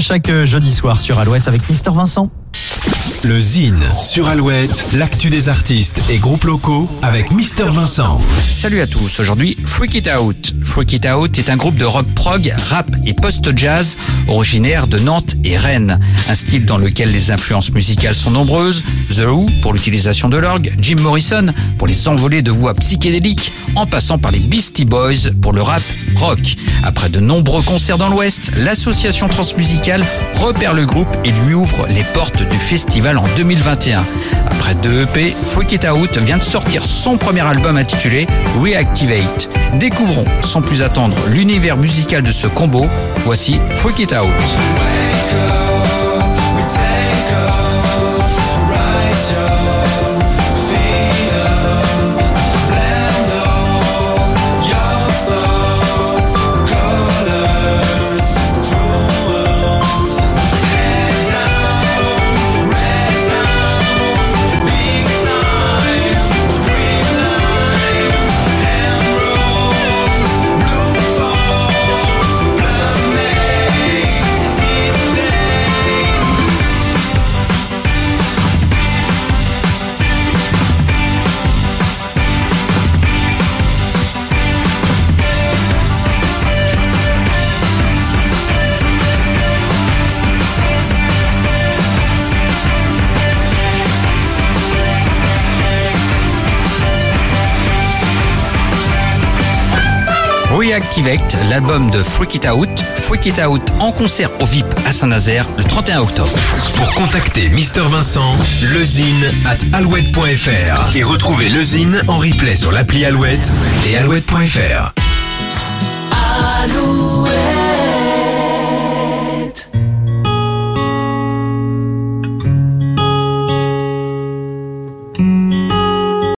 Chaque euh, jeudi soir sur Alouette avec Mister Vincent. Le Zine sur Alouette, l'actu des artistes et groupes locaux avec Mister Vincent. Salut à tous, aujourd'hui Freak It Out. Freak It Out est un groupe de rock prog, rap et post-jazz originaire de Nantes et Rennes. Un style dans lequel les influences musicales sont nombreuses. The Who pour l'utilisation de l'orgue, Jim Morrison pour les envolées de voix psychédéliques, en passant par les Beastie Boys pour le rap rock. Après de nombreux concerts dans l'Ouest, l'association transmusicale repère le groupe et lui ouvre les portes du festival en 2021. Après deux EP, Freak It Out vient de sortir son premier album intitulé Reactivate. Découvrons sans plus attendre l'univers musical de ce combo. Voici Freak It Out. Reactivate, l'album de Freak It Out. Freak It Out en concert au VIP à Saint-Nazaire le 31 octobre. Pour contacter Mister Vincent, lezine at alouette.fr et retrouver lezine en replay sur l'appli Alouette et alouette.fr. Alouette.